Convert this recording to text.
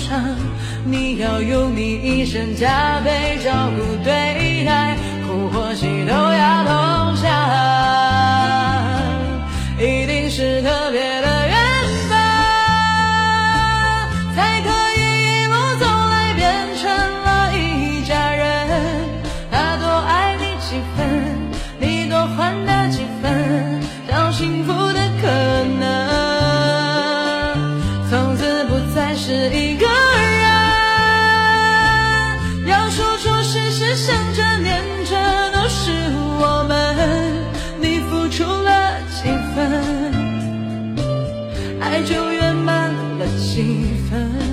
上你要用你一生加倍照顾对待，苦或喜都要同享，一定是特别的缘分，才可以一路走来变成了一家人。他多爱你几分，你多还他几分，找幸福的可能，从此不再是一想着念着都是我们，你付出了几分，爱就圆满了几分。